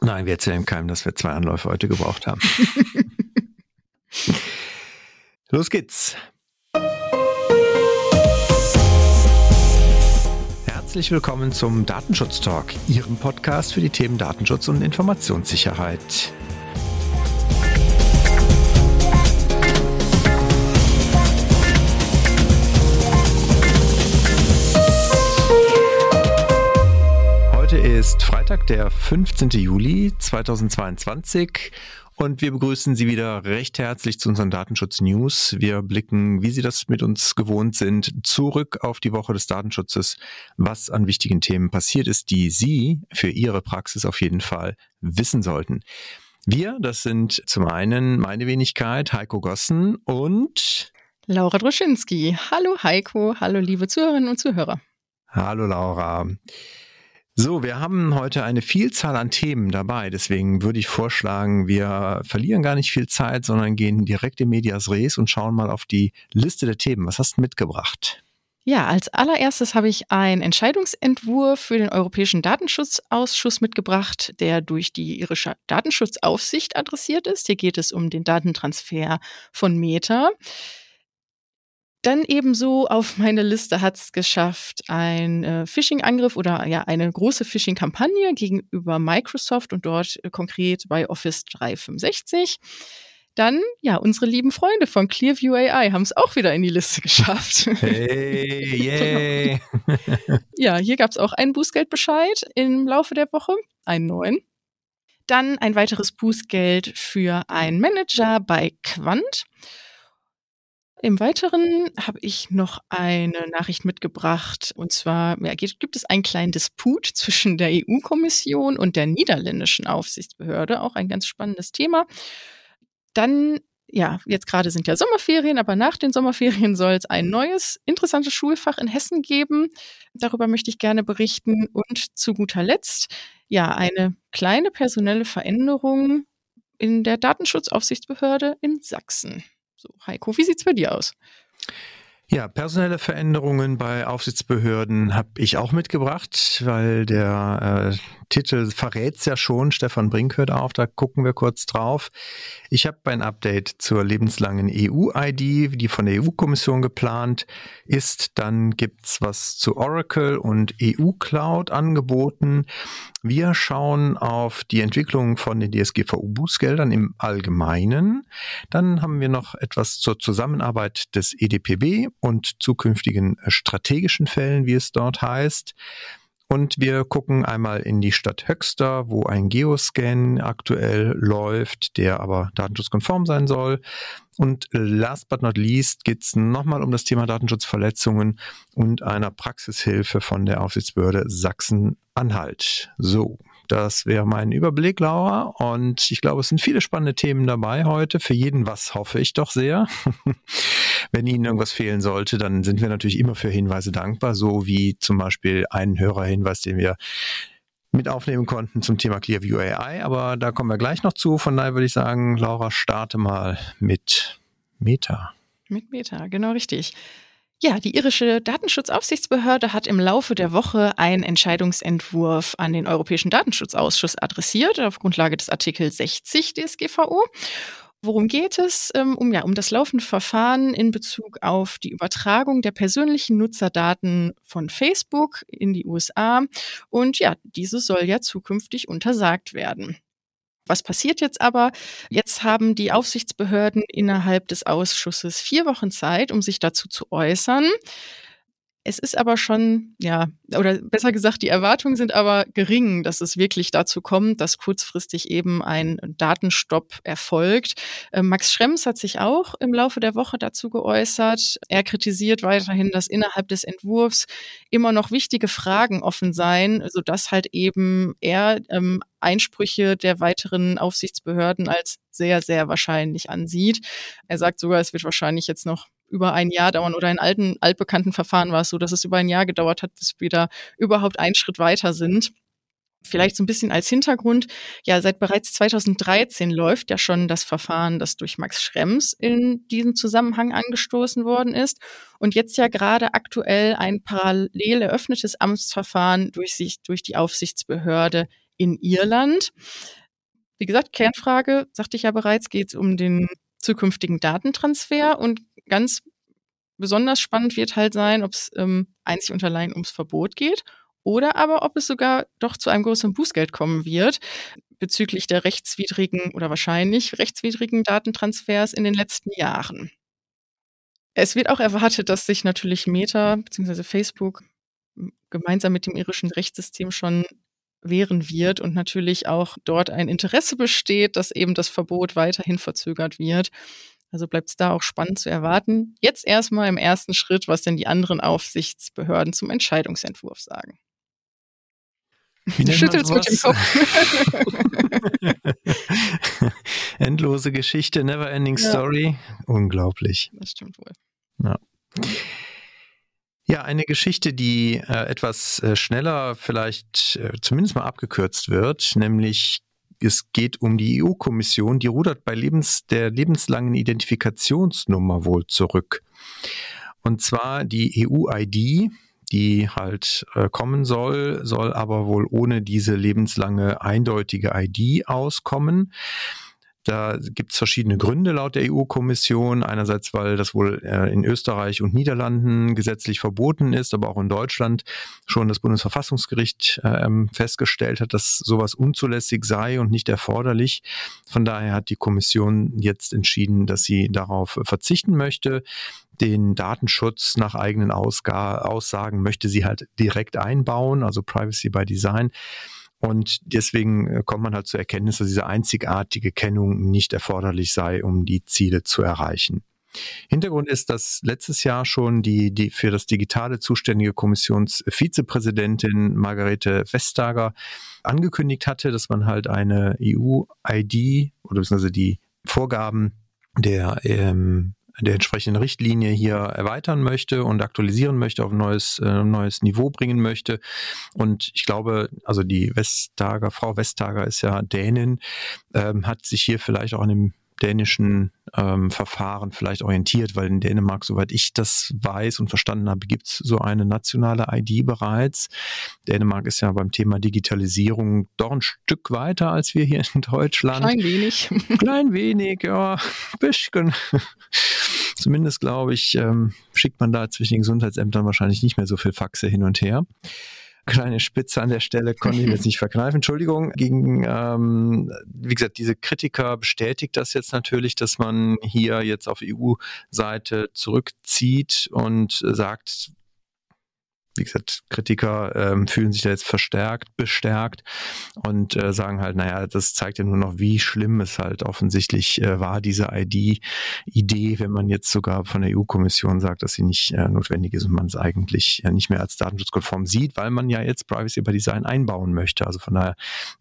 Nein, wir erzählen keinem, dass wir zwei Anläufe heute gebraucht haben. Los geht's. Herzlich willkommen zum Datenschutz Talk, Ihrem Podcast für die Themen Datenschutz und Informationssicherheit. Freitag, der 15. Juli 2022 und wir begrüßen Sie wieder recht herzlich zu unseren Datenschutz-News. Wir blicken, wie Sie das mit uns gewohnt sind, zurück auf die Woche des Datenschutzes, was an wichtigen Themen passiert ist, die Sie für Ihre Praxis auf jeden Fall wissen sollten. Wir, das sind zum einen meine Wenigkeit, Heiko Gossen und Laura Droschinski. Hallo Heiko, hallo liebe Zuhörerinnen und Zuhörer. Hallo Laura. So, wir haben heute eine Vielzahl an Themen dabei. Deswegen würde ich vorschlagen, wir verlieren gar nicht viel Zeit, sondern gehen direkt in Medias Res und schauen mal auf die Liste der Themen. Was hast du mitgebracht? Ja, als allererstes habe ich einen Entscheidungsentwurf für den Europäischen Datenschutzausschuss mitgebracht, der durch die irische Datenschutzaufsicht adressiert ist. Hier geht es um den Datentransfer von Meta. Dann ebenso auf meine Liste hat es geschafft, ein äh, Phishing-Angriff oder ja eine große Phishing-Kampagne gegenüber Microsoft und dort äh, konkret bei Office 365. Dann, ja, unsere lieben Freunde von Clearview AI haben es auch wieder in die Liste geschafft. Hey, yay! ja, hier gab es auch einen Bußgeldbescheid im Laufe der Woche, einen neuen. Dann ein weiteres Bußgeld für einen Manager bei Quant. Im Weiteren habe ich noch eine Nachricht mitgebracht. Und zwar ja, gibt es einen kleinen Disput zwischen der EU-Kommission und der niederländischen Aufsichtsbehörde. Auch ein ganz spannendes Thema. Dann ja, jetzt gerade sind ja Sommerferien, aber nach den Sommerferien soll es ein neues, interessantes Schulfach in Hessen geben. Darüber möchte ich gerne berichten. Und zu guter Letzt, ja, eine kleine personelle Veränderung in der Datenschutzaufsichtsbehörde in Sachsen. So, Heiko, wie sieht's bei dir aus? Ja, personelle Veränderungen bei Aufsichtsbehörden habe ich auch mitgebracht, weil der äh, Titel verrät es ja schon. Stefan Brink hört auf, da gucken wir kurz drauf. Ich habe ein Update zur lebenslangen EU-ID, die von der EU-Kommission geplant ist. Dann gibt's was zu Oracle und EU-Cloud angeboten. Wir schauen auf die Entwicklung von den DSGVO-Bußgeldern im Allgemeinen. Dann haben wir noch etwas zur Zusammenarbeit des EDPB und zukünftigen strategischen Fällen, wie es dort heißt. Und wir gucken einmal in die Stadt Höxter, wo ein Geoscan aktuell läuft, der aber datenschutzkonform sein soll. Und last but not least geht es nochmal um das Thema Datenschutzverletzungen und einer Praxishilfe von der Aufsichtsbehörde Sachsen-Anhalt. So, das wäre mein Überblick, Laura. Und ich glaube, es sind viele spannende Themen dabei heute. Für jeden was hoffe ich doch sehr. Wenn Ihnen irgendwas fehlen sollte, dann sind wir natürlich immer für Hinweise dankbar, so wie zum Beispiel einen Hörerhinweis, den wir mit aufnehmen konnten zum Thema Clearview AI. Aber da kommen wir gleich noch zu. Von daher würde ich sagen, Laura, starte mal mit Meta. Mit Meta, genau richtig. Ja, die irische Datenschutzaufsichtsbehörde hat im Laufe der Woche einen Entscheidungsentwurf an den Europäischen Datenschutzausschuss adressiert, auf Grundlage des Artikel 60 DSGVO. Worum geht es? Ähm, um, ja, um das laufende Verfahren in Bezug auf die Übertragung der persönlichen Nutzerdaten von Facebook in die USA. Und ja, diese soll ja zukünftig untersagt werden. Was passiert jetzt aber? Jetzt haben die Aufsichtsbehörden innerhalb des Ausschusses vier Wochen Zeit, um sich dazu zu äußern. Es ist aber schon, ja, oder besser gesagt, die Erwartungen sind aber gering, dass es wirklich dazu kommt, dass kurzfristig eben ein Datenstopp erfolgt. Äh, Max Schrems hat sich auch im Laufe der Woche dazu geäußert. Er kritisiert weiterhin, dass innerhalb des Entwurfs immer noch wichtige Fragen offen seien, sodass halt eben er ähm, Einsprüche der weiteren Aufsichtsbehörden als sehr, sehr wahrscheinlich ansieht. Er sagt sogar, es wird wahrscheinlich jetzt noch über ein Jahr dauern oder in alten, altbekannten Verfahren war es so, dass es über ein Jahr gedauert hat, bis wir da überhaupt einen Schritt weiter sind. Vielleicht so ein bisschen als Hintergrund. Ja, seit bereits 2013 läuft ja schon das Verfahren, das durch Max Schrems in diesem Zusammenhang angestoßen worden ist. Und jetzt ja gerade aktuell ein parallel eröffnetes Amtsverfahren durch sich, durch die Aufsichtsbehörde in Irland. Wie gesagt, Kernfrage, sagte ich ja bereits, geht es um den zukünftigen Datentransfer und ganz besonders spannend wird halt sein, ob es ähm, einzig und allein ums Verbot geht oder aber ob es sogar doch zu einem größeren Bußgeld kommen wird bezüglich der rechtswidrigen oder wahrscheinlich rechtswidrigen Datentransfers in den letzten Jahren. Es wird auch erwartet, dass sich natürlich Meta bzw. Facebook gemeinsam mit dem irischen Rechtssystem schon wehren wird und natürlich auch dort ein Interesse besteht, dass eben das Verbot weiterhin verzögert wird. Also bleibt es da auch spannend zu erwarten. Jetzt erstmal im ersten Schritt, was denn die anderen Aufsichtsbehörden zum Entscheidungsentwurf sagen. Du schüttelst mit dem Kopf. Endlose Geschichte, never ending ja. story. Unglaublich. Das stimmt wohl. Ja. Ja, eine Geschichte, die äh, etwas äh, schneller vielleicht äh, zumindest mal abgekürzt wird, nämlich es geht um die EU-Kommission, die rudert bei Lebens, der lebenslangen Identifikationsnummer wohl zurück. Und zwar die EU-ID, die halt äh, kommen soll, soll aber wohl ohne diese lebenslange eindeutige ID auskommen. Da gibt es verschiedene Gründe laut der EU-Kommission. Einerseits, weil das wohl äh, in Österreich und Niederlanden gesetzlich verboten ist, aber auch in Deutschland schon das Bundesverfassungsgericht äh, festgestellt hat, dass sowas unzulässig sei und nicht erforderlich. Von daher hat die Kommission jetzt entschieden, dass sie darauf verzichten möchte. Den Datenschutz nach eigenen Aussagen möchte sie halt direkt einbauen, also Privacy by Design. Und deswegen äh, kommt man halt zur Erkenntnis, dass diese einzigartige Kennung nicht erforderlich sei, um die Ziele zu erreichen. Hintergrund ist, dass letztes Jahr schon die, die für das Digitale zuständige Kommissionsvizepräsidentin Margarete Vestager angekündigt hatte, dass man halt eine EU-ID oder beziehungsweise die Vorgaben der ähm, der entsprechenden Richtlinie hier erweitern möchte und aktualisieren möchte, auf ein neues, äh, neues Niveau bringen möchte. Und ich glaube, also die Vestager, Frau Vestager ist ja Dänin, ähm, hat sich hier vielleicht auch an dem dänischen ähm, Verfahren vielleicht orientiert, weil in Dänemark, soweit ich das weiß und verstanden habe, gibt es so eine nationale ID bereits. Dänemark ist ja beim Thema Digitalisierung doch ein Stück weiter als wir hier in Deutschland. Klein wenig. Klein wenig, ja, bisschen. Zumindest glaube ich, ähm, schickt man da zwischen den Gesundheitsämtern wahrscheinlich nicht mehr so viel Faxe hin und her kleine Spitze an der Stelle konnte ich jetzt nicht verkneifen. Entschuldigung, gegen, ähm, wie gesagt, diese Kritiker bestätigt das jetzt natürlich, dass man hier jetzt auf EU-Seite zurückzieht und sagt, wie gesagt, Kritiker ähm, fühlen sich da jetzt verstärkt, bestärkt und äh, sagen halt, naja, das zeigt ja nur noch, wie schlimm es halt offensichtlich äh, war, diese ID-Idee, wenn man jetzt sogar von der EU-Kommission sagt, dass sie nicht äh, notwendig ist und man es eigentlich ja nicht mehr als datenschutzkonform sieht, weil man ja jetzt Privacy by Design einbauen möchte. Also von daher,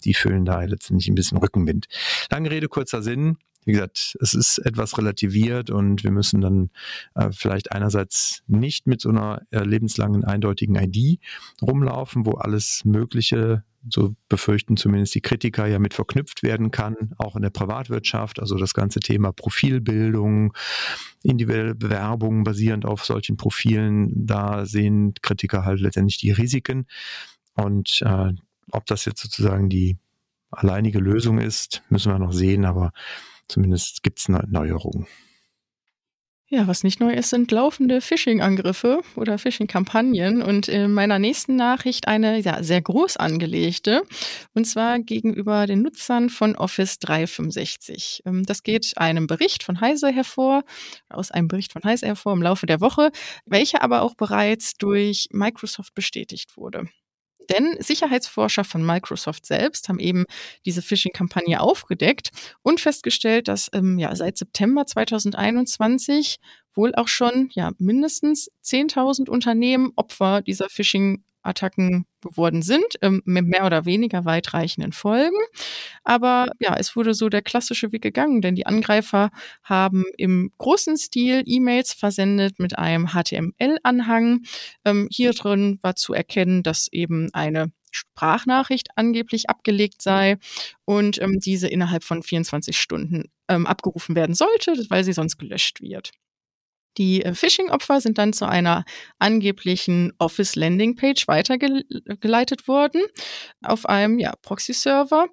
die fühlen da letztendlich ein bisschen Rückenwind. Lange Rede, kurzer Sinn wie gesagt, es ist etwas relativiert und wir müssen dann äh, vielleicht einerseits nicht mit so einer äh, lebenslangen eindeutigen ID rumlaufen, wo alles Mögliche so befürchten zumindest die Kritiker ja mit verknüpft werden kann, auch in der Privatwirtschaft. Also das ganze Thema Profilbildung, individuelle Bewerbung basierend auf solchen Profilen, da sehen Kritiker halt letztendlich die Risiken. Und äh, ob das jetzt sozusagen die alleinige Lösung ist, müssen wir noch sehen, aber Zumindest gibt es Neuerungen. Ja, was nicht neu ist, sind laufende Phishing-Angriffe oder Phishing-Kampagnen und in meiner nächsten Nachricht eine ja, sehr groß angelegte und zwar gegenüber den Nutzern von Office 365. Ähm, das geht einem Bericht von Heise hervor, aus einem Bericht von Heise hervor im Laufe der Woche, welcher aber auch bereits durch Microsoft bestätigt wurde. Denn Sicherheitsforscher von Microsoft selbst haben eben diese Phishing-Kampagne aufgedeckt und festgestellt, dass ähm, ja, seit September 2021 wohl auch schon ja, mindestens 10.000 Unternehmen Opfer dieser Phishing Geworden sind, ähm, mit mehr oder weniger weitreichenden Folgen. Aber ja, es wurde so der klassische Weg gegangen, denn die Angreifer haben im großen Stil E-Mails versendet mit einem HTML-Anhang. Ähm, hier drin war zu erkennen, dass eben eine Sprachnachricht angeblich abgelegt sei und ähm, diese innerhalb von 24 Stunden ähm, abgerufen werden sollte, weil sie sonst gelöscht wird. Die äh, Phishing-Opfer sind dann zu einer angeblichen Office-Landing-Page weitergeleitet worden auf einem ja, Proxy-Server.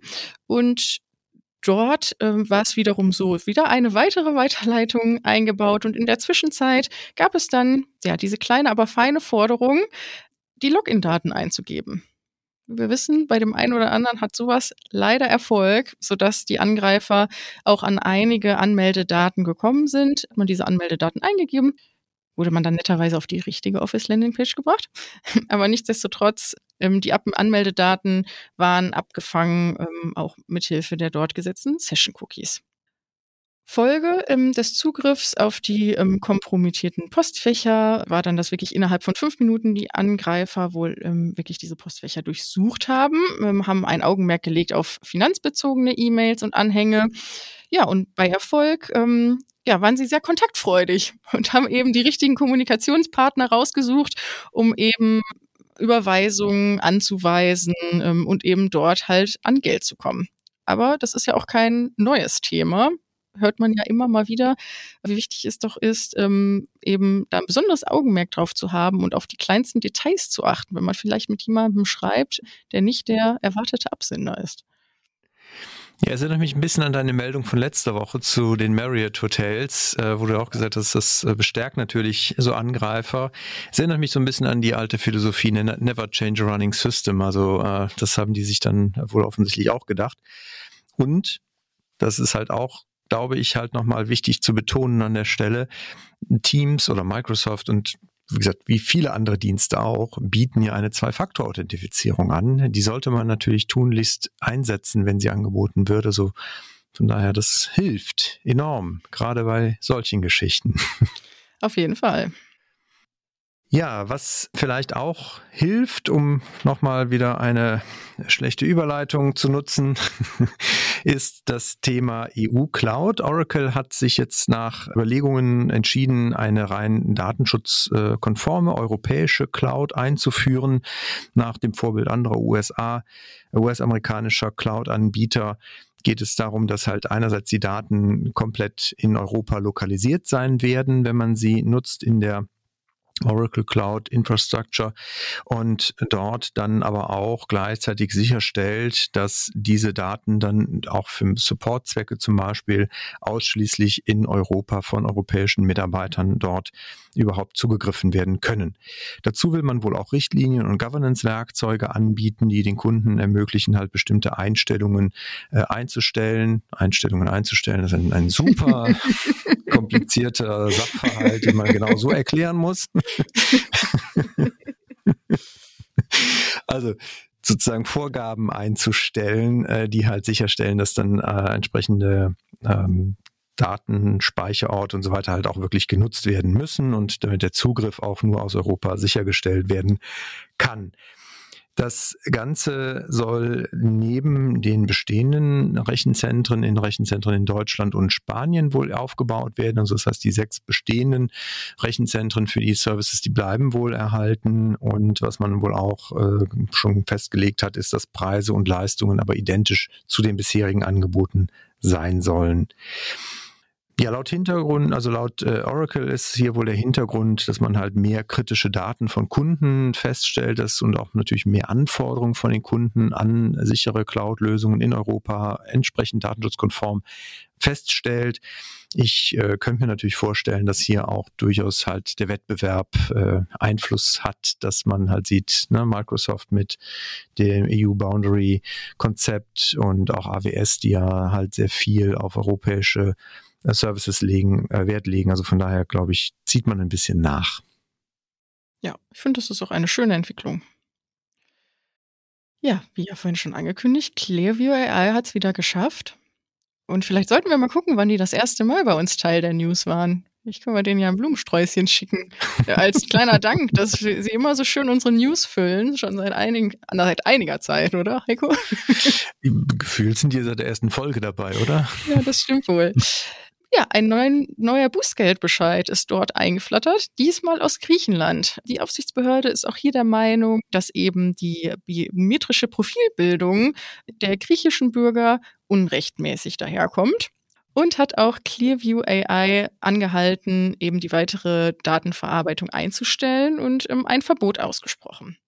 Und dort äh, war es wiederum so, wieder eine weitere Weiterleitung eingebaut. Und in der Zwischenzeit gab es dann ja diese kleine, aber feine Forderung, die Login-Daten einzugeben. Wir wissen, bei dem einen oder anderen hat sowas leider Erfolg, sodass die Angreifer auch an einige Anmeldedaten gekommen sind. Hat man diese Anmeldedaten eingegeben, wurde man dann netterweise auf die richtige Office-Landing-Page gebracht. Aber nichtsdestotrotz, ähm, die Anmeldedaten waren abgefangen, ähm, auch mithilfe der dort gesetzten Session-Cookies. Folge ähm, des Zugriffs auf die ähm, kompromittierten Postfächer war dann, dass wirklich innerhalb von fünf Minuten die Angreifer wohl ähm, wirklich diese Postfächer durchsucht haben, ähm, haben ein Augenmerk gelegt auf finanzbezogene E-Mails und Anhänge. Ja, und bei Erfolg ähm, ja, waren sie sehr kontaktfreudig und haben eben die richtigen Kommunikationspartner rausgesucht, um eben Überweisungen anzuweisen ähm, und eben dort halt an Geld zu kommen. Aber das ist ja auch kein neues Thema hört man ja immer mal wieder, wie wichtig es doch ist, ähm, eben da ein besonderes Augenmerk drauf zu haben und auf die kleinsten Details zu achten, wenn man vielleicht mit jemandem schreibt, der nicht der erwartete Absender ist. Ja, es erinnert mich ein bisschen an deine Meldung von letzter Woche zu den Marriott Hotels, äh, wo du auch gesagt hast, das äh, bestärkt natürlich so Angreifer. Es erinnert mich so ein bisschen an die alte Philosophie, ne, never change a running system. Also äh, das haben die sich dann wohl offensichtlich auch gedacht. Und das ist halt auch glaube ich, halt nochmal wichtig zu betonen an der Stelle. Teams oder Microsoft und wie gesagt, wie viele andere Dienste auch, bieten ja eine Zwei-Faktor-Authentifizierung an. Die sollte man natürlich tunlichst einsetzen, wenn sie angeboten würde. Also von daher, das hilft enorm, gerade bei solchen Geschichten. Auf jeden Fall. Ja, was vielleicht auch hilft, um nochmal wieder eine schlechte Überleitung zu nutzen, ist das Thema EU Cloud. Oracle hat sich jetzt nach Überlegungen entschieden, eine rein datenschutzkonforme europäische Cloud einzuführen, nach dem Vorbild anderer USA, US-amerikanischer Cloud-Anbieter geht es darum, dass halt einerseits die Daten komplett in Europa lokalisiert sein werden, wenn man sie nutzt in der Oracle Cloud Infrastructure und dort dann aber auch gleichzeitig sicherstellt, dass diese Daten dann auch für Supportzwecke zum Beispiel ausschließlich in Europa von europäischen Mitarbeitern dort überhaupt zugegriffen werden können. Dazu will man wohl auch Richtlinien und Governance-Werkzeuge anbieten, die den Kunden ermöglichen, halt bestimmte Einstellungen äh, einzustellen. Einstellungen einzustellen, das ist ein, ein super komplizierter Sachverhalt, den man genau so erklären muss. also sozusagen Vorgaben einzustellen, äh, die halt sicherstellen, dass dann äh, entsprechende ähm, Daten, Speicherort und so weiter halt auch wirklich genutzt werden müssen und damit der Zugriff auch nur aus Europa sichergestellt werden kann. Das Ganze soll neben den bestehenden Rechenzentren in Rechenzentren in Deutschland und Spanien wohl aufgebaut werden. Also das heißt, die sechs bestehenden Rechenzentren für die Services, die bleiben wohl erhalten. Und was man wohl auch äh, schon festgelegt hat, ist, dass Preise und Leistungen aber identisch zu den bisherigen Angeboten sein sollen. Ja, laut Hintergrund, also laut äh, Oracle ist hier wohl der Hintergrund, dass man halt mehr kritische Daten von Kunden feststellt dass, und auch natürlich mehr Anforderungen von den Kunden an sichere Cloud-Lösungen in Europa entsprechend datenschutzkonform feststellt. Ich äh, könnte mir natürlich vorstellen, dass hier auch durchaus halt der Wettbewerb äh, Einfluss hat, dass man halt sieht, ne, Microsoft mit dem EU-Boundary-Konzept und auch AWS, die ja halt sehr viel auf europäische Services legen, äh, Wert legen. Also von daher, glaube ich, zieht man ein bisschen nach. Ja, ich finde, das ist auch eine schöne Entwicklung. Ja, wie ja vorhin schon angekündigt, Clearview AI hat es wieder geschafft. Und vielleicht sollten wir mal gucken, wann die das erste Mal bei uns Teil der News waren. Ich kann mal denen ja ein Blumensträußchen schicken. Als kleiner Dank, dass sie immer so schön unsere News füllen. Schon seit, einigen, seit einiger Zeit, oder, Heiko? Gefühlt sind die seit der ersten Folge dabei, oder? Ja, das stimmt wohl. Ja, ein neuen, neuer Bußgeldbescheid ist dort eingeflattert, diesmal aus Griechenland. Die Aufsichtsbehörde ist auch hier der Meinung, dass eben die biometrische Profilbildung der griechischen Bürger unrechtmäßig daherkommt. und hat auch Clearview AI angehalten, eben die weitere Datenverarbeitung einzustellen und ähm, ein Verbot ausgesprochen.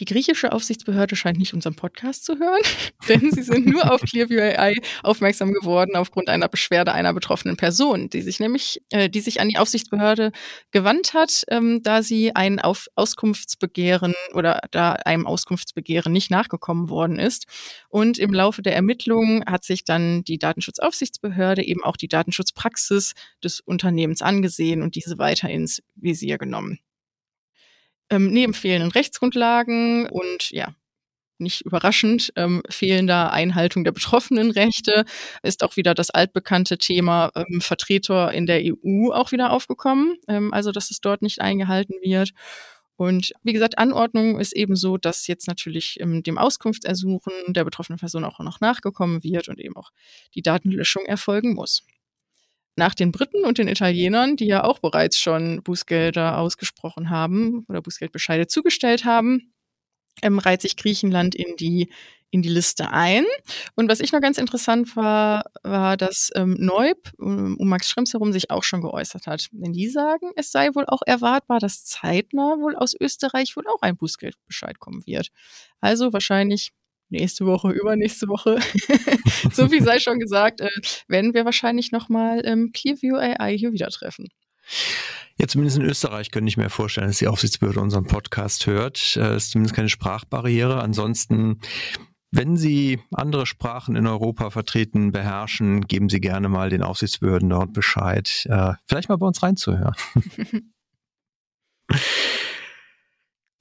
Die griechische Aufsichtsbehörde scheint nicht unseren Podcast zu hören, denn sie sind nur auf Clearview AI aufmerksam geworden aufgrund einer Beschwerde einer betroffenen Person, die sich nämlich, äh, die sich an die Aufsichtsbehörde gewandt hat, ähm, da sie ein auf Auskunftsbegehren oder da einem Auskunftsbegehren nicht nachgekommen worden ist. Und im Laufe der Ermittlungen hat sich dann die Datenschutzaufsichtsbehörde eben auch die Datenschutzpraxis des Unternehmens angesehen und diese weiter ins Visier genommen. Ähm, neben fehlenden Rechtsgrundlagen und ja, nicht überraschend, ähm, fehlender Einhaltung der betroffenen Rechte ist auch wieder das altbekannte Thema ähm, Vertreter in der EU auch wieder aufgekommen. Ähm, also, dass es dort nicht eingehalten wird. Und wie gesagt, Anordnung ist eben so, dass jetzt natürlich ähm, dem Auskunftsersuchen der betroffenen Person auch noch nachgekommen wird und eben auch die Datenlöschung erfolgen muss. Nach den Briten und den Italienern, die ja auch bereits schon Bußgelder ausgesprochen haben oder Bußgeldbescheide zugestellt haben, ähm, reiht sich Griechenland in die in die Liste ein. Und was ich noch ganz interessant war, war, dass ähm, Neub um, um Max Schrems herum sich auch schon geäußert hat. Denn die sagen, es sei wohl auch erwartbar, dass zeitnah wohl aus Österreich wohl auch ein Bußgeldbescheid kommen wird. Also wahrscheinlich nächste Woche, übernächste Woche, so viel sei schon gesagt, äh, werden wir wahrscheinlich nochmal ähm, Clearview AI hier wieder treffen. Ja, zumindest in Österreich könnte ich mir vorstellen, dass die Aufsichtsbehörde unseren Podcast hört. Äh, ist zumindest keine Sprachbarriere. Ansonsten, wenn Sie andere Sprachen in Europa vertreten, beherrschen, geben Sie gerne mal den Aufsichtsbehörden dort Bescheid. Äh, vielleicht mal bei uns reinzuhören.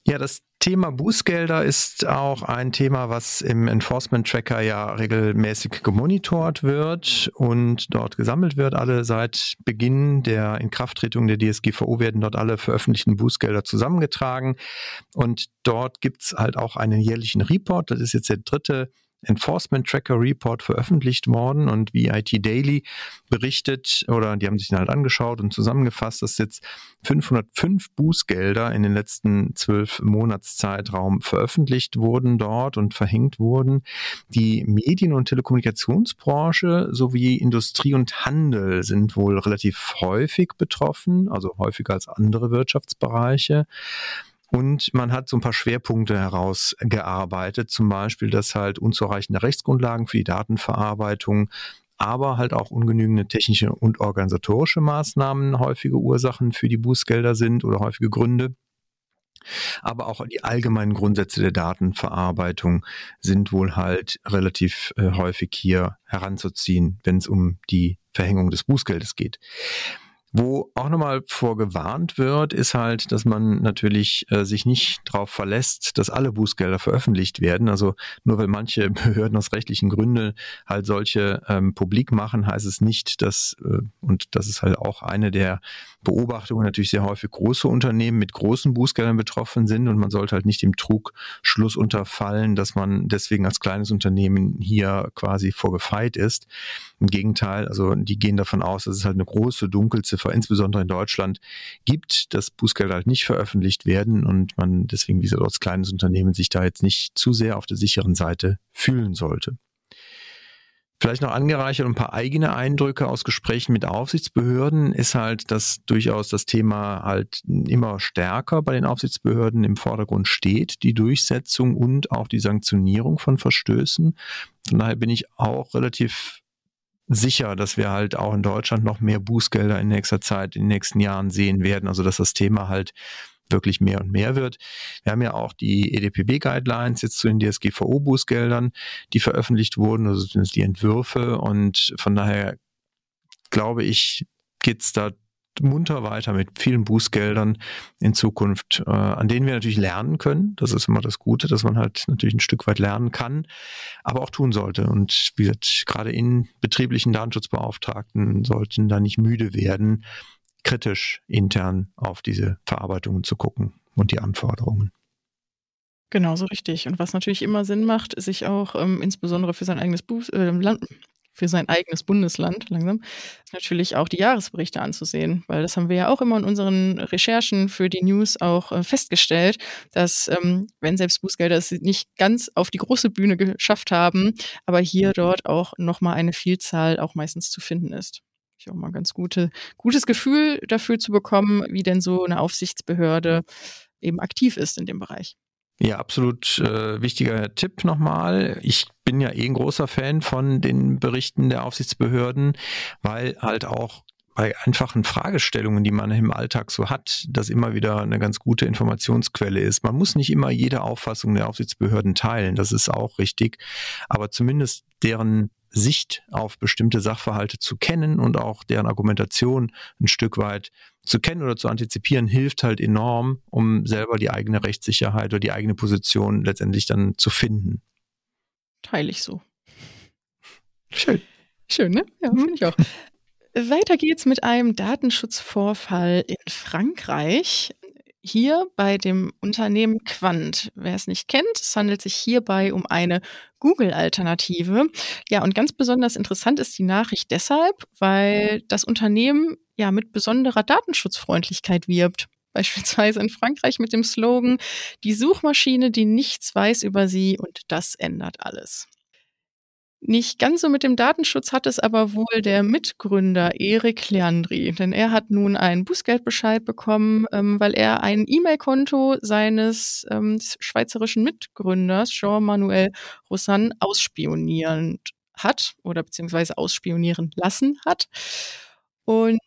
Ja, das Thema Bußgelder ist auch ein Thema, was im Enforcement Tracker ja regelmäßig gemonitort wird und dort gesammelt wird. Alle seit Beginn der Inkrafttretung der DSGVO werden dort alle veröffentlichten Bußgelder zusammengetragen. Und dort gibt's halt auch einen jährlichen Report. Das ist jetzt der dritte Enforcement Tracker Report veröffentlicht worden und wie IT Daily berichtet oder die haben sich dann halt angeschaut und zusammengefasst, dass jetzt 505 Bußgelder in den letzten zwölf Monatszeitraum veröffentlicht wurden dort und verhängt wurden. Die Medien- und Telekommunikationsbranche sowie Industrie und Handel sind wohl relativ häufig betroffen, also häufiger als andere Wirtschaftsbereiche. Und man hat so ein paar Schwerpunkte herausgearbeitet, zum Beispiel, dass halt unzureichende Rechtsgrundlagen für die Datenverarbeitung, aber halt auch ungenügende technische und organisatorische Maßnahmen häufige Ursachen für die Bußgelder sind oder häufige Gründe. Aber auch die allgemeinen Grundsätze der Datenverarbeitung sind wohl halt relativ äh, häufig hier heranzuziehen, wenn es um die Verhängung des Bußgeldes geht. Wo auch nochmal vorgewarnt wird, ist halt, dass man natürlich äh, sich nicht darauf verlässt, dass alle Bußgelder veröffentlicht werden. Also nur weil manche Behörden aus rechtlichen Gründen halt solche ähm, publik machen, heißt es nicht, dass, äh, und das ist halt auch eine der Beobachtungen, natürlich sehr häufig große Unternehmen mit großen Bußgeldern betroffen sind und man sollte halt nicht dem Trugschluss unterfallen, dass man deswegen als kleines Unternehmen hier quasi vorgefeit ist. Im Gegenteil, also die gehen davon aus, dass es halt eine große Dunkelziffer, insbesondere in Deutschland, gibt, dass Bußgelder halt nicht veröffentlicht werden und man deswegen, wie gesagt, als kleines Unternehmen sich da jetzt nicht zu sehr auf der sicheren Seite fühlen sollte. Vielleicht noch angereichert ein paar eigene Eindrücke aus Gesprächen mit Aufsichtsbehörden ist halt, dass durchaus das Thema halt immer stärker bei den Aufsichtsbehörden im Vordergrund steht, die Durchsetzung und auch die Sanktionierung von Verstößen. Von daher bin ich auch relativ sicher, dass wir halt auch in Deutschland noch mehr Bußgelder in nächster Zeit, in den nächsten Jahren sehen werden. Also dass das Thema halt wirklich mehr und mehr wird. Wir haben ja auch die EDPB-Guidelines jetzt zu den DSGVO-Bußgeldern, die veröffentlicht wurden, also die Entwürfe und von daher glaube ich, geht's da munter weiter mit vielen Bußgeldern in Zukunft, äh, an denen wir natürlich lernen können. Das ist immer das Gute, dass man halt natürlich ein Stück weit lernen kann, aber auch tun sollte. Und wie gesagt, gerade in betrieblichen Datenschutzbeauftragten sollten da nicht müde werden, kritisch intern auf diese Verarbeitungen zu gucken und die Anforderungen. Genauso richtig. Und was natürlich immer Sinn macht, sich auch ähm, insbesondere für sein eigenes Buß, äh, Land, für sein eigenes Bundesland langsam, natürlich auch die Jahresberichte anzusehen, weil das haben wir ja auch immer in unseren Recherchen für die News auch äh, festgestellt, dass ähm, wenn selbst Bußgelder es nicht ganz auf die große Bühne geschafft haben, aber hier dort auch nochmal eine Vielzahl auch meistens zu finden ist. Ich auch mal ein ganz gute, gutes Gefühl dafür zu bekommen, wie denn so eine Aufsichtsbehörde eben aktiv ist in dem Bereich. Ja, absolut äh, wichtiger Tipp nochmal. Ich bin ja eh ein großer Fan von den Berichten der Aufsichtsbehörden, weil halt auch bei einfachen Fragestellungen, die man im Alltag so hat, das immer wieder eine ganz gute Informationsquelle ist. Man muss nicht immer jede Auffassung der Aufsichtsbehörden teilen, das ist auch richtig, aber zumindest deren Sicht auf bestimmte Sachverhalte zu kennen und auch deren Argumentation ein Stück weit zu kennen oder zu antizipieren, hilft halt enorm, um selber die eigene Rechtssicherheit oder die eigene Position letztendlich dann zu finden. Teile ich so. Schön. Schön, ne? Ja, finde ich auch. Weiter geht's mit einem Datenschutzvorfall in Frankreich hier bei dem Unternehmen Quant. Wer es nicht kennt, es handelt sich hierbei um eine Google-Alternative. Ja, und ganz besonders interessant ist die Nachricht deshalb, weil das Unternehmen ja mit besonderer Datenschutzfreundlichkeit wirbt. Beispielsweise in Frankreich mit dem Slogan, die Suchmaschine, die nichts weiß über sie und das ändert alles. Nicht ganz so mit dem Datenschutz hat es aber wohl der Mitgründer Erik Leandri, denn er hat nun einen Bußgeldbescheid bekommen, ähm, weil er ein E-Mail-Konto seines ähm, schweizerischen Mitgründers Jean-Manuel Rosanne ausspioniert hat oder beziehungsweise ausspionieren lassen hat. Und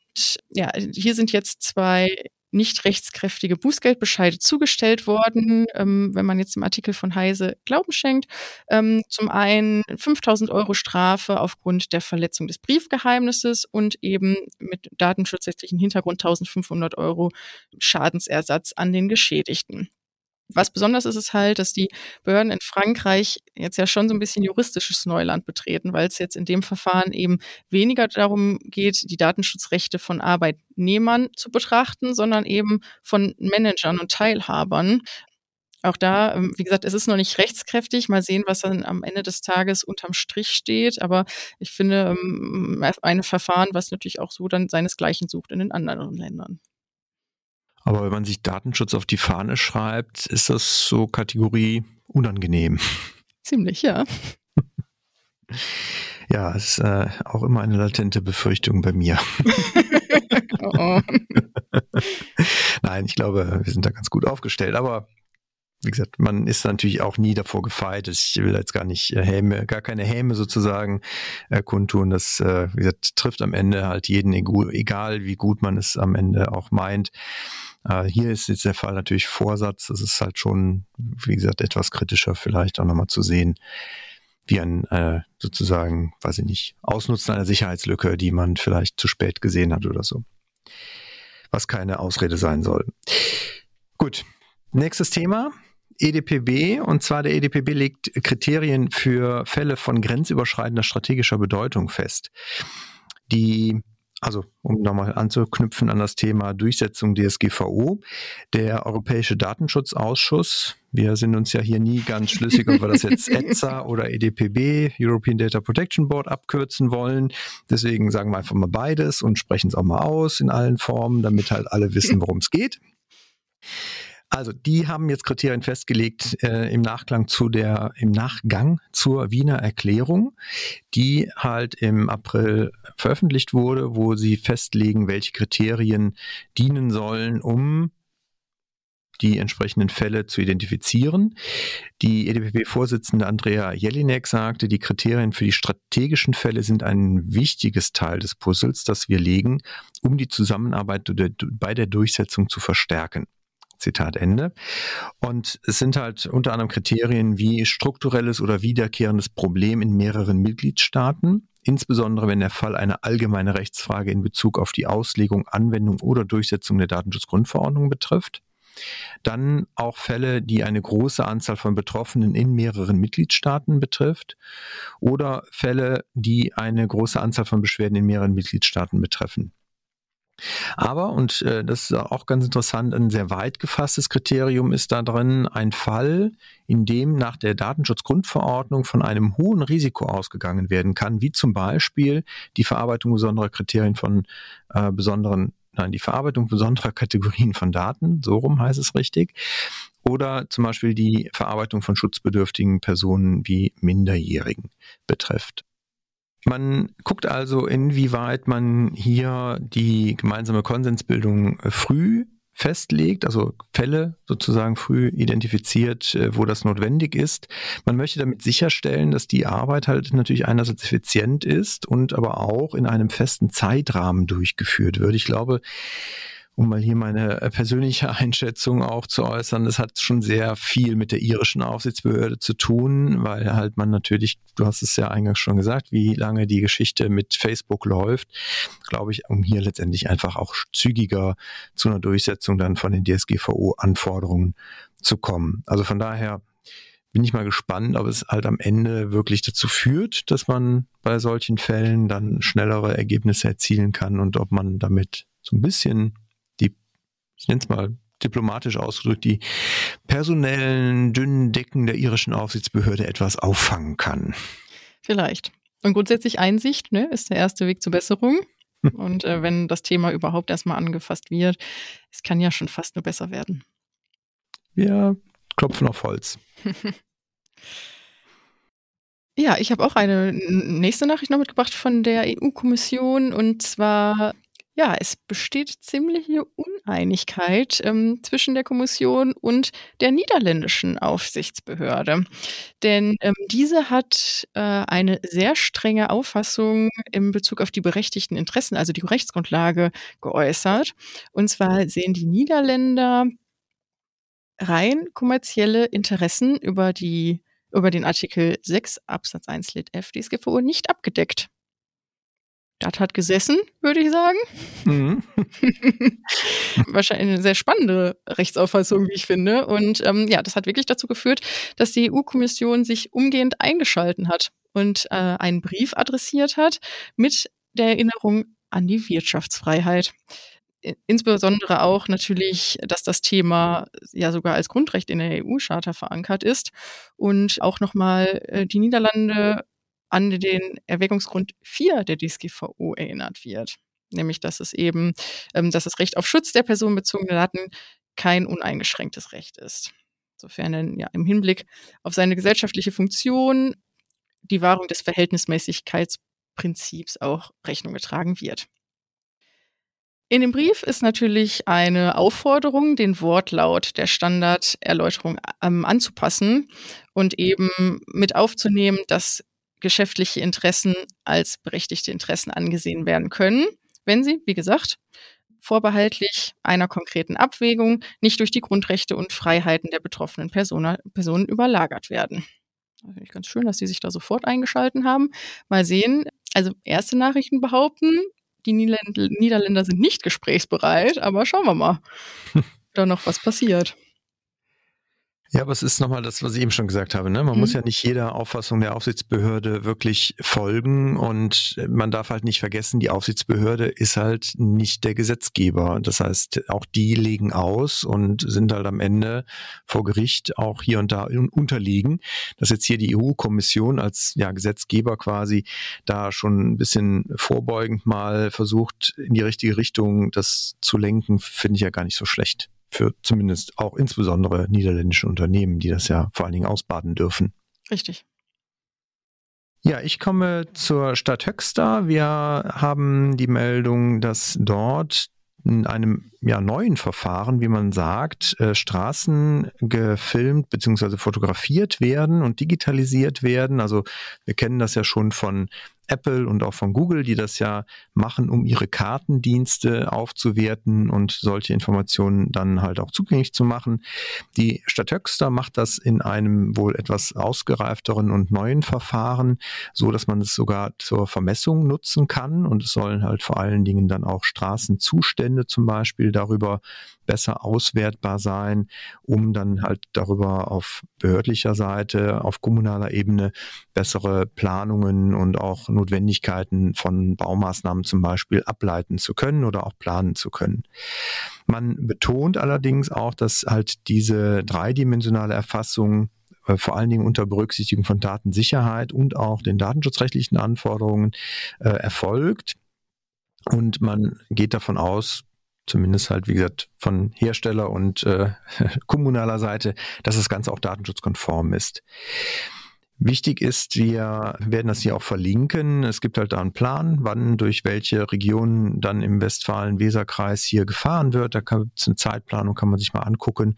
ja, hier sind jetzt zwei nicht rechtskräftige Bußgeldbescheide zugestellt worden, ähm, wenn man jetzt im Artikel von Heise Glauben schenkt. Ähm, zum einen 5000 Euro Strafe aufgrund der Verletzung des Briefgeheimnisses und eben mit datenschutzrechtlichen Hintergrund 1500 Euro Schadensersatz an den Geschädigten. Was besonders ist, ist halt, dass die Behörden in Frankreich jetzt ja schon so ein bisschen juristisches Neuland betreten, weil es jetzt in dem Verfahren eben weniger darum geht, die Datenschutzrechte von Arbeitnehmern zu betrachten, sondern eben von Managern und Teilhabern. Auch da, ähm, wie gesagt, es ist noch nicht rechtskräftig. Mal sehen, was dann am Ende des Tages unterm Strich steht. Aber ich finde, ähm, ein Verfahren, was natürlich auch so dann seinesgleichen sucht in den anderen Ländern. Aber wenn man sich Datenschutz auf die Fahne schreibt, ist das so Kategorie unangenehm. Ziemlich, ja. Ja, ist äh, auch immer eine latente Befürchtung bei mir. oh, oh. Nein, ich glaube, wir sind da ganz gut aufgestellt. Aber wie gesagt, man ist natürlich auch nie davor gefeit. Ich will jetzt gar nicht äh, Häme, gar keine Häme sozusagen äh, kundtun. Das, äh, wie gesagt, trifft am Ende halt jeden, egal wie gut man es am Ende auch meint. Äh, hier ist jetzt der Fall natürlich Vorsatz. Das ist halt schon, wie gesagt, etwas kritischer vielleicht auch nochmal zu sehen, wie ein äh, sozusagen, weiß ich nicht, Ausnutzen einer Sicherheitslücke, die man vielleicht zu spät gesehen hat oder so. Was keine Ausrede sein soll. Gut, nächstes Thema. EDPB, und zwar der EDPB legt Kriterien für Fälle von grenzüberschreitender strategischer Bedeutung fest. Die also um nochmal anzuknüpfen an das Thema Durchsetzung DSGVO, der Europäische Datenschutzausschuss, wir sind uns ja hier nie ganz schlüssig, ob wir das jetzt ETSA oder EDPB, European Data Protection Board, abkürzen wollen. Deswegen sagen wir einfach mal beides und sprechen es auch mal aus in allen Formen, damit halt alle wissen, worum es geht. Also die haben jetzt Kriterien festgelegt äh, im Nachklang zu der, im Nachgang zur Wiener Erklärung, die halt im April veröffentlicht wurde, wo sie festlegen, welche Kriterien dienen sollen, um die entsprechenden Fälle zu identifizieren. Die EDPB-Vorsitzende Andrea Jelinek sagte, die Kriterien für die strategischen Fälle sind ein wichtiges Teil des Puzzles, das wir legen, um die Zusammenarbeit bei der Durchsetzung zu verstärken. Zitat Ende. Und es sind halt unter anderem Kriterien wie strukturelles oder wiederkehrendes Problem in mehreren Mitgliedstaaten, insbesondere wenn der Fall eine allgemeine Rechtsfrage in Bezug auf die Auslegung, Anwendung oder Durchsetzung der Datenschutzgrundverordnung betrifft. Dann auch Fälle, die eine große Anzahl von Betroffenen in mehreren Mitgliedstaaten betrifft oder Fälle, die eine große Anzahl von Beschwerden in mehreren Mitgliedstaaten betreffen. Aber, und äh, das ist auch ganz interessant, ein sehr weit gefasstes Kriterium ist da drin ein Fall, in dem nach der Datenschutzgrundverordnung von einem hohen Risiko ausgegangen werden kann, wie zum Beispiel die Verarbeitung besonderer Kriterien von äh, besonderen, nein, die Verarbeitung besonderer Kategorien von Daten, so rum heißt es richtig, oder zum Beispiel die Verarbeitung von schutzbedürftigen Personen wie Minderjährigen betrifft. Man guckt also, inwieweit man hier die gemeinsame Konsensbildung äh, früh festlegt, also Fälle sozusagen früh identifiziert, äh, wo das notwendig ist. Man möchte damit sicherstellen, dass die Arbeit halt natürlich einerseits effizient ist und aber auch in einem festen Zeitrahmen durchgeführt wird. Ich glaube, um mal hier meine äh, persönliche Einschätzung auch zu äußern, das hat schon sehr viel mit der irischen Aufsichtsbehörde zu tun, weil halt man natürlich, du hast es ja eingangs schon gesagt, wie lange die Geschichte mit Facebook läuft, glaube ich, um hier letztendlich einfach auch zügiger zu einer Durchsetzung dann von den DSGVO-Anforderungen zu kommen. Also von daher bin ich mal gespannt, ob es halt am Ende wirklich dazu führt, dass man bei solchen Fällen dann schnellere Ergebnisse erzielen kann und ob man damit so ein bisschen ich nenne es mal diplomatisch ausgedrückt, die personellen dünnen Decken der irischen Aufsichtsbehörde etwas auffangen kann. Vielleicht. Und grundsätzlich Einsicht ne, ist der erste Weg zur Besserung. Und äh, wenn das Thema überhaupt erstmal angefasst wird, es kann ja schon fast nur besser werden. Wir klopfen auf Holz. ja, ich habe auch eine nächste Nachricht noch mitgebracht von der EU-Kommission. Und zwar ja, es besteht ziemliche Uneinigkeit ähm, zwischen der Kommission und der niederländischen Aufsichtsbehörde. Denn ähm, diese hat äh, eine sehr strenge Auffassung in Bezug auf die berechtigten Interessen, also die Rechtsgrundlage, geäußert. Und zwar sehen die Niederländer rein kommerzielle Interessen über die über den Artikel 6 Absatz 1 Lit F DSGVO nicht abgedeckt. Das hat gesessen, würde ich sagen. Mhm. Wahrscheinlich eine sehr spannende Rechtsauffassung, wie ich finde. Und ähm, ja, das hat wirklich dazu geführt, dass die EU-Kommission sich umgehend eingeschalten hat und äh, einen Brief adressiert hat mit der Erinnerung an die Wirtschaftsfreiheit. Insbesondere auch natürlich, dass das Thema ja sogar als Grundrecht in der EU-Charta verankert ist und auch nochmal äh, die Niederlande an den Erwägungsgrund 4 der DSGVO erinnert wird. Nämlich, dass es eben, ähm, dass das Recht auf Schutz der personenbezogenen Daten kein uneingeschränktes Recht ist. Sofern ja im Hinblick auf seine gesellschaftliche Funktion die Wahrung des Verhältnismäßigkeitsprinzips auch Rechnung getragen wird. In dem Brief ist natürlich eine Aufforderung, den Wortlaut der Standarderläuterung ähm, anzupassen und eben mit aufzunehmen, dass geschäftliche Interessen als berechtigte Interessen angesehen werden können, wenn sie, wie gesagt, vorbehaltlich einer konkreten Abwägung nicht durch die Grundrechte und Freiheiten der betroffenen Person, Personen überlagert werden. Also ich ganz schön, dass Sie sich da sofort eingeschalten haben. Mal sehen. Also erste Nachrichten behaupten, die Niederländer sind nicht gesprächsbereit, aber schauen wir mal, ob da noch was passiert. Ja, aber es ist nochmal das, was ich eben schon gesagt habe. Ne? Man mhm. muss ja nicht jeder Auffassung der Aufsichtsbehörde wirklich folgen und man darf halt nicht vergessen, die Aufsichtsbehörde ist halt nicht der Gesetzgeber. Das heißt, auch die legen aus und sind halt am Ende vor Gericht auch hier und da unterliegen. Dass jetzt hier die EU-Kommission als ja, Gesetzgeber quasi da schon ein bisschen vorbeugend mal versucht, in die richtige Richtung das zu lenken, finde ich ja gar nicht so schlecht für zumindest auch insbesondere niederländische Unternehmen, die das ja vor allen Dingen ausbaden dürfen. Richtig. Ja, ich komme zur Stadt Höxter. Wir haben die Meldung, dass dort in einem ja, neuen Verfahren, wie man sagt, äh, Straßen gefilmt bzw. fotografiert werden und digitalisiert werden. Also wir kennen das ja schon von Apple und auch von Google, die das ja machen, um ihre Kartendienste aufzuwerten und solche Informationen dann halt auch zugänglich zu machen. Die Stadt Höxter macht das in einem wohl etwas ausgereifteren und neuen Verfahren, so dass man es sogar zur Vermessung nutzen kann und es sollen halt vor allen Dingen dann auch Straßenzustände zum Beispiel darüber besser auswertbar sein, um dann halt darüber auf behördlicher Seite, auf kommunaler Ebene bessere Planungen und auch Notwendigkeiten von Baumaßnahmen zum Beispiel ableiten zu können oder auch planen zu können. Man betont allerdings auch, dass halt diese dreidimensionale Erfassung äh, vor allen Dingen unter Berücksichtigung von Datensicherheit und auch den datenschutzrechtlichen Anforderungen äh, erfolgt. Und man geht davon aus, zumindest halt, wie gesagt, von Hersteller und äh, kommunaler Seite, dass das Ganze auch datenschutzkonform ist. Wichtig ist, wir werden das hier auch verlinken. Es gibt halt da einen Plan, wann durch welche Regionen dann im Westfalen-Weser-Kreis hier gefahren wird. Da gibt es eine Zeitplanung, kann man sich mal angucken.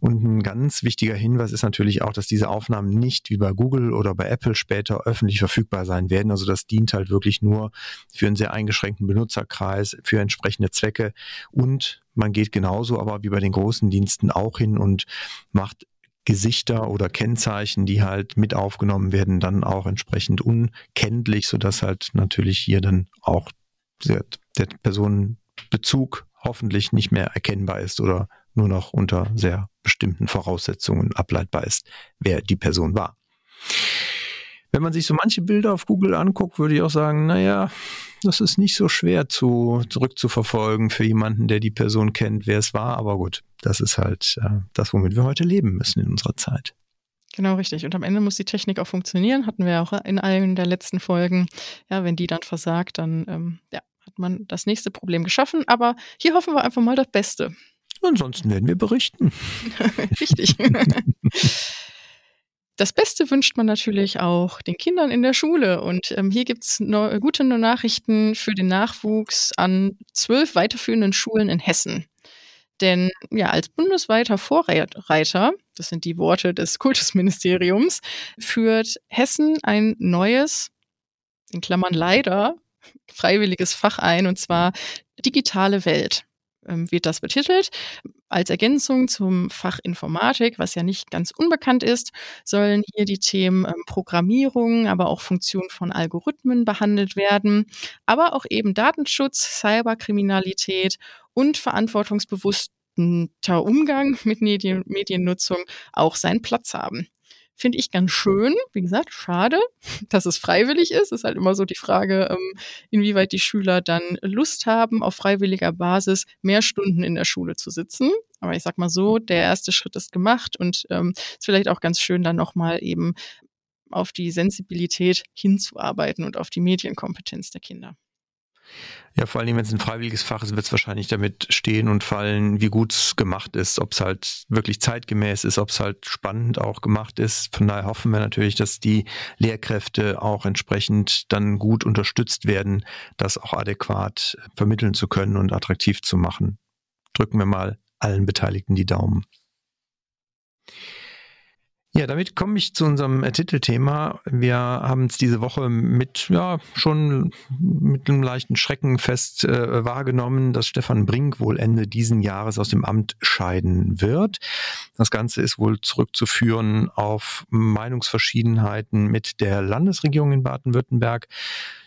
Und ein ganz wichtiger Hinweis ist natürlich auch, dass diese Aufnahmen nicht wie bei Google oder bei Apple später öffentlich verfügbar sein werden. Also das dient halt wirklich nur für einen sehr eingeschränkten Benutzerkreis, für entsprechende Zwecke und man geht genauso aber wie bei den großen Diensten auch hin und macht Gesichter oder Kennzeichen, die halt mit aufgenommen werden, dann auch entsprechend unkenntlich, sodass halt natürlich hier dann auch der, der Personenbezug hoffentlich nicht mehr erkennbar ist oder nur noch unter sehr bestimmten Voraussetzungen ableitbar ist, wer die Person war. Wenn man sich so manche Bilder auf Google anguckt, würde ich auch sagen, naja, das ist nicht so schwer zu, zurückzuverfolgen für jemanden, der die Person kennt, wer es war. Aber gut, das ist halt äh, das, womit wir heute leben müssen in unserer Zeit. Genau, richtig. Und am Ende muss die Technik auch funktionieren. Hatten wir auch in allen der letzten Folgen. Ja, wenn die dann versagt, dann ähm, ja, hat man das nächste Problem geschaffen. Aber hier hoffen wir einfach mal das Beste. Ansonsten werden wir berichten. richtig. Das Beste wünscht man natürlich auch den Kindern in der Schule. Und ähm, hier gibt es gute Nachrichten für den Nachwuchs an zwölf weiterführenden Schulen in Hessen. Denn ja, als bundesweiter Vorreiter, das sind die Worte des Kultusministeriums, führt Hessen ein neues, in Klammern leider, freiwilliges Fach ein, und zwar digitale Welt. Ähm, wird das betitelt. Als Ergänzung zum Fach Informatik, was ja nicht ganz unbekannt ist, sollen hier die Themen ähm, Programmierung, aber auch Funktion von Algorithmen behandelt werden, aber auch eben Datenschutz, Cyberkriminalität und verantwortungsbewusster Umgang mit Medien Mediennutzung auch seinen Platz haben. Finde ich ganz schön. Wie gesagt, schade, dass es freiwillig ist. Ist halt immer so die Frage, ähm, inwieweit die Schüler dann Lust haben, auf freiwilliger Basis mehr Stunden in der Schule zu sitzen. Aber ich sag mal so, der erste Schritt ist gemacht und ähm, ist vielleicht auch ganz schön, dann nochmal eben auf die Sensibilität hinzuarbeiten und auf die Medienkompetenz der Kinder. Ja, vor allem, wenn es ein freiwilliges Fach ist, wird es wahrscheinlich damit stehen und fallen, wie gut es gemacht ist, ob es halt wirklich zeitgemäß ist, ob es halt spannend auch gemacht ist. Von daher hoffen wir natürlich, dass die Lehrkräfte auch entsprechend dann gut unterstützt werden, das auch adäquat vermitteln zu können und attraktiv zu machen. Drücken wir mal allen Beteiligten die Daumen. Ja, damit komme ich zu unserem äh, Titelthema. Wir haben es diese Woche mit, ja, schon mit einem leichten Schrecken fest äh, wahrgenommen, dass Stefan Brink wohl Ende diesen Jahres aus dem Amt scheiden wird. Das Ganze ist wohl zurückzuführen auf Meinungsverschiedenheiten mit der Landesregierung in Baden-Württemberg.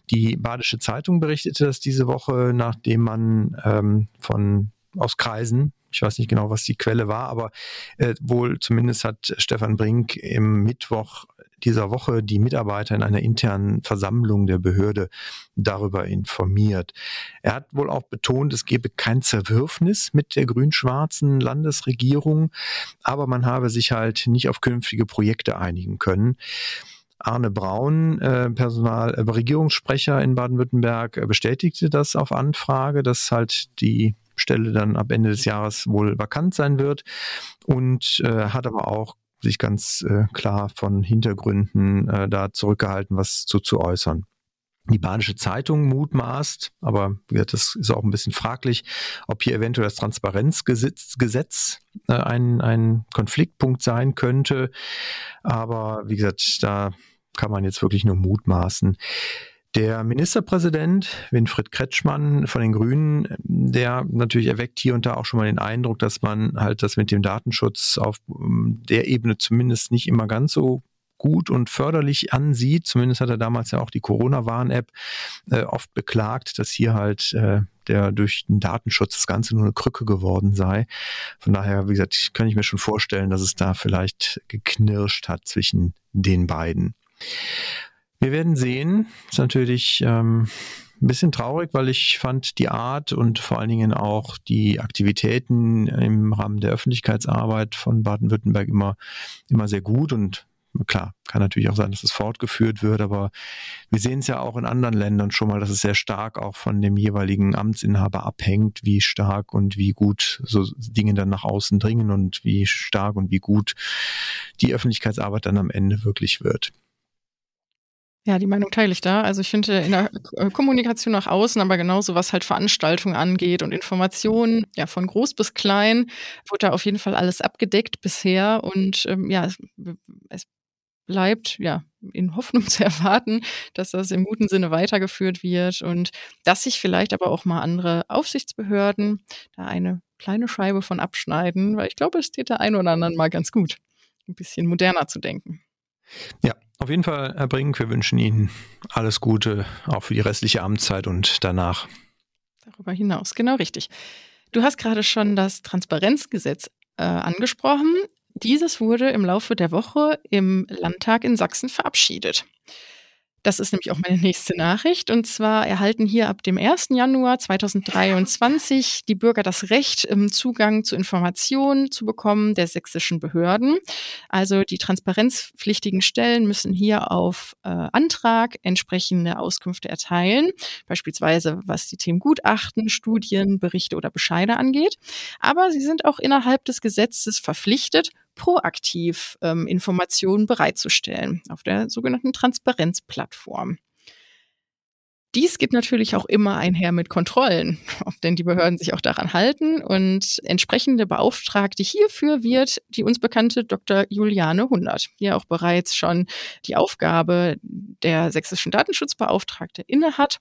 Die Badische Zeitung berichtete das diese Woche, nachdem man ähm, von aus Kreisen ich weiß nicht genau, was die Quelle war, aber äh, wohl zumindest hat Stefan Brink im Mittwoch dieser Woche die Mitarbeiter in einer internen Versammlung der Behörde darüber informiert. Er hat wohl auch betont, es gebe kein Zerwürfnis mit der grün-schwarzen Landesregierung, aber man habe sich halt nicht auf künftige Projekte einigen können. Arne Braun, äh, Personal, äh, Regierungssprecher in Baden-Württemberg, äh, bestätigte das auf Anfrage, dass halt die Stelle dann ab Ende des Jahres wohl vakant sein wird und äh, hat aber auch sich ganz äh, klar von Hintergründen äh, da zurückgehalten, was zu, zu äußern. Die Badische Zeitung mutmaßt, aber das ist auch ein bisschen fraglich, ob hier eventuell das Transparenzgesetz Gesetz, äh, ein, ein Konfliktpunkt sein könnte. Aber wie gesagt, da kann man jetzt wirklich nur mutmaßen. Der Ministerpräsident Winfried Kretschmann von den Grünen, der natürlich erweckt hier und da auch schon mal den Eindruck, dass man halt das mit dem Datenschutz auf ähm, der Ebene zumindest nicht immer ganz so gut und förderlich ansieht. Zumindest hat er damals ja auch die Corona-Warn-App äh, oft beklagt, dass hier halt äh, der durch den Datenschutz das Ganze nur eine Krücke geworden sei. Von daher, wie gesagt, kann ich mir schon vorstellen, dass es da vielleicht geknirscht hat zwischen den beiden. Wir werden sehen. Ist natürlich ähm, ein bisschen traurig, weil ich fand die Art und vor allen Dingen auch die Aktivitäten im Rahmen der Öffentlichkeitsarbeit von Baden-Württemberg immer, immer sehr gut und klar, kann natürlich auch sein, dass es fortgeführt wird, aber wir sehen es ja auch in anderen Ländern schon mal, dass es sehr stark auch von dem jeweiligen Amtsinhaber abhängt, wie stark und wie gut so Dinge dann nach außen dringen und wie stark und wie gut die Öffentlichkeitsarbeit dann am Ende wirklich wird. Ja, die Meinung teile ich da. Also ich finde in der äh, Kommunikation nach außen, aber genauso was halt Veranstaltungen angeht und Informationen, ja, von groß bis klein, wurde da auf jeden Fall alles abgedeckt bisher. Und ähm, ja, es, es bleibt, ja, in Hoffnung zu erwarten, dass das im guten Sinne weitergeführt wird und dass sich vielleicht aber auch mal andere Aufsichtsbehörden da eine kleine Scheibe von abschneiden, weil ich glaube, es steht der einen oder anderen mal ganz gut, ein bisschen moderner zu denken. Ja, auf jeden Fall, Herr Brink, wir wünschen Ihnen alles Gute, auch für die restliche Amtszeit und danach. Darüber hinaus, genau richtig. Du hast gerade schon das Transparenzgesetz äh, angesprochen. Dieses wurde im Laufe der Woche im Landtag in Sachsen verabschiedet. Das ist nämlich auch meine nächste Nachricht. Und zwar erhalten hier ab dem 1. Januar 2023 die Bürger das Recht, Zugang zu Informationen zu bekommen der sächsischen Behörden. Also die transparenzpflichtigen Stellen müssen hier auf äh, Antrag entsprechende Auskünfte erteilen, beispielsweise was die Themen Gutachten, Studien, Berichte oder Bescheide angeht. Aber sie sind auch innerhalb des Gesetzes verpflichtet, proaktiv ähm, Informationen bereitzustellen auf der sogenannten Transparenzplattform. Dies geht natürlich auch immer einher mit Kontrollen, ob denn die Behörden sich auch daran halten. Und entsprechende Beauftragte hierfür wird die uns bekannte Dr. Juliane Hundert, die auch bereits schon die Aufgabe der sächsischen Datenschutzbeauftragte innehat.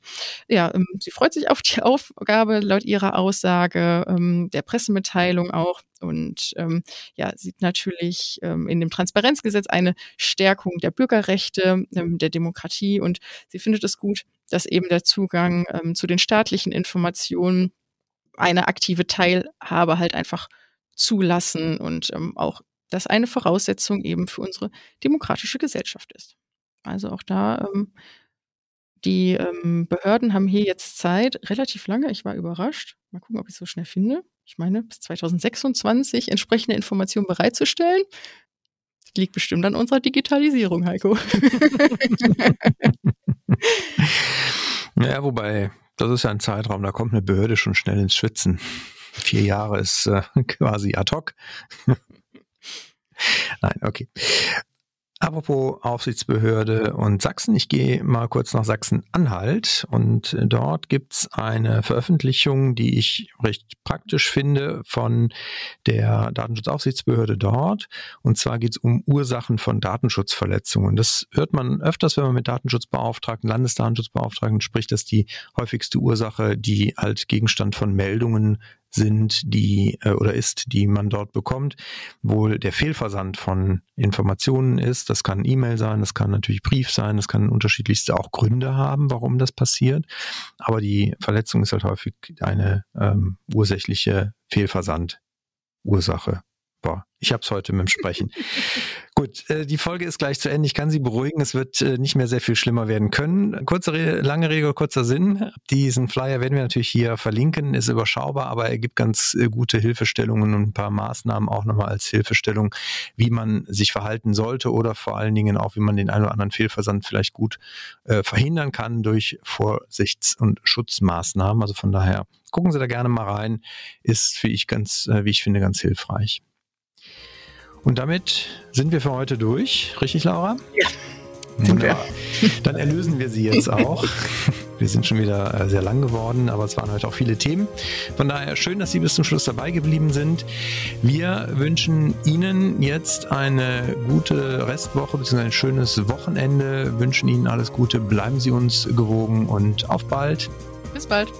Ja, ähm, sie freut sich auf die Aufgabe laut ihrer Aussage ähm, der Pressemitteilung auch und ähm, ja, sieht natürlich ähm, in dem Transparenzgesetz eine Stärkung der Bürgerrechte, ähm, der Demokratie und sie findet es gut, dass eben der Zugang ähm, zu den staatlichen Informationen eine aktive Teilhabe halt einfach zulassen und ähm, auch das eine Voraussetzung eben für unsere demokratische Gesellschaft ist. Also auch da ähm, die ähm, Behörden haben hier jetzt Zeit, relativ lange, ich war überrascht. Mal gucken, ob ich es so schnell finde. Ich meine, bis 2026 entsprechende Informationen bereitzustellen. Das liegt bestimmt an unserer Digitalisierung, Heiko. ja, wobei, das ist ja ein Zeitraum, da kommt eine Behörde schon schnell ins Schwitzen. Vier Jahre ist äh, quasi ad hoc. Nein, okay. Apropos Aufsichtsbehörde und Sachsen, ich gehe mal kurz nach Sachsen-Anhalt und dort gibt's eine Veröffentlichung, die ich recht praktisch finde von der Datenschutzaufsichtsbehörde dort. Und zwar geht's um Ursachen von Datenschutzverletzungen. Das hört man öfters, wenn man mit Datenschutzbeauftragten, Landesdatenschutzbeauftragten spricht, dass die häufigste Ursache, die halt Gegenstand von Meldungen sind, die äh, oder ist, die man dort bekommt, wohl der Fehlversand von Informationen ist. Das kann E-Mail sein, das kann natürlich Brief sein, das kann unterschiedlichste auch Gründe haben, warum das passiert. Aber die Verletzung ist halt häufig eine ähm, ursächliche Fehlversandursache. Boah, ich habe es heute mit dem Sprechen. Gut, äh, die Folge ist gleich zu Ende. Ich kann Sie beruhigen, es wird äh, nicht mehr sehr viel schlimmer werden können. Kurze, Re lange Regel, kurzer Sinn. Diesen Flyer werden wir natürlich hier verlinken, ist überschaubar, aber er gibt ganz äh, gute Hilfestellungen und ein paar Maßnahmen auch nochmal als Hilfestellung, wie man sich verhalten sollte oder vor allen Dingen auch, wie man den einen oder anderen Fehlversand vielleicht gut äh, verhindern kann durch Vorsichts- und Schutzmaßnahmen. Also von daher gucken Sie da gerne mal rein. Ist, wie ich ganz, äh, wie ich finde, ganz hilfreich. Und damit sind wir für heute durch. Richtig, Laura? Ja. Wunderbar. Dann erlösen wir sie jetzt auch. Wir sind schon wieder äh, sehr lang geworden, aber es waren heute auch viele Themen. Von daher schön, dass Sie bis zum Schluss dabei geblieben sind. Wir wünschen Ihnen jetzt eine gute Restwoche bzw. ein schönes Wochenende. Wünschen Ihnen alles Gute. Bleiben Sie uns gewogen und auf bald. Bis bald.